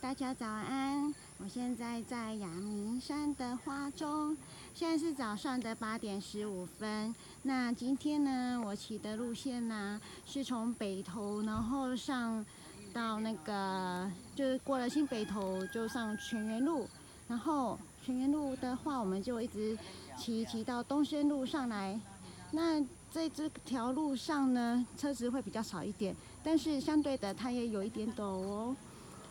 大家早安！我现在在阳明山的花中，现在是早上的八点十五分。那今天呢，我骑的路线呢，是从北投，然后上到那个，就是过了新北投，就上泉源路，然后泉源路的话，我们就一直骑骑到东轩路上来。那在这条路上呢，车子会比较少一点，但是相对的，它也有一点陡哦。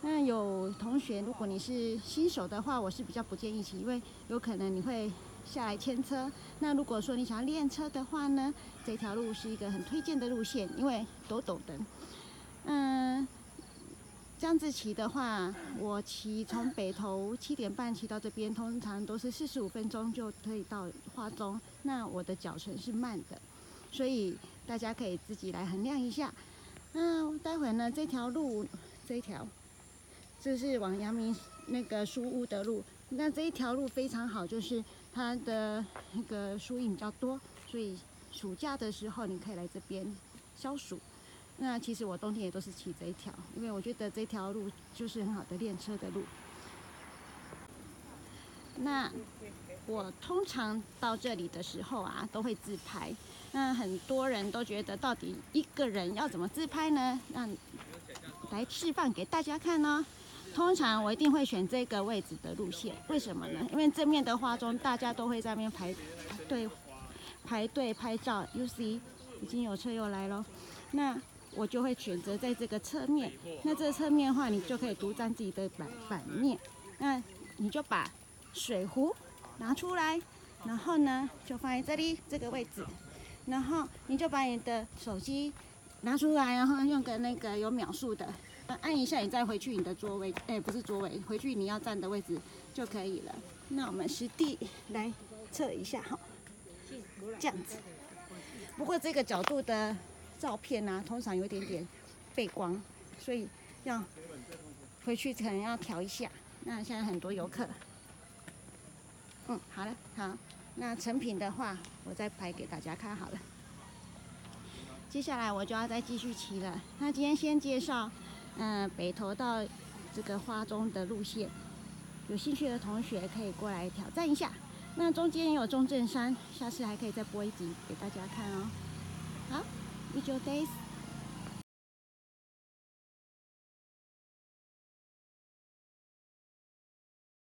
那有同学，如果你是新手的话，我是比较不建议骑，因为有可能你会下来牵车。那如果说你想要练车的话呢，这条路是一个很推荐的路线，因为陡陡的。嗯，这样子骑的话，我骑从北头七点半骑到这边，通常都是四十五分钟就可以到花中。那我的脚程是慢的。所以大家可以自己来衡量一下。那待会呢，这条路这条，这是往阳明那个书屋的路。那这一条路非常好，就是它的那个树荫比较多，所以暑假的时候你可以来这边消暑。那其实我冬天也都是骑这一条，因为我觉得这条路就是很好的练车的路。那我通常到这里的时候啊，都会自拍。那很多人都觉得，到底一个人要怎么自拍呢？让来示范给大家看呢。通常我一定会选这个位置的路线，为什么呢？因为正面的花中，大家都会在那边排队排队拍照。U C 已经有车又来了，那我就会选择在这个侧面。那这个侧面的话，你就可以独占自己的版版面。那你就把水壶拿出来，然后呢，就放在这里这个位置。然后你就把你的手机拿出来，然后用个那个有秒数的，按一下，你再回去你的座位，哎，不是座位，回去你要站的位置就可以了。那我们实地来测一下哈，这样子。不过这个角度的照片呢，通常有点点背光，所以要回去可能要调一下。那现在很多游客，嗯，好了，好。那成品的话，我再拍给大家看好了。接下来我就要再继续骑了。那今天先介绍，嗯，北投到这个花中的路线，有兴趣的同学可以过来挑战一下。那中间也有中正山，下次还可以再播一集给大家看哦。好，一九 days。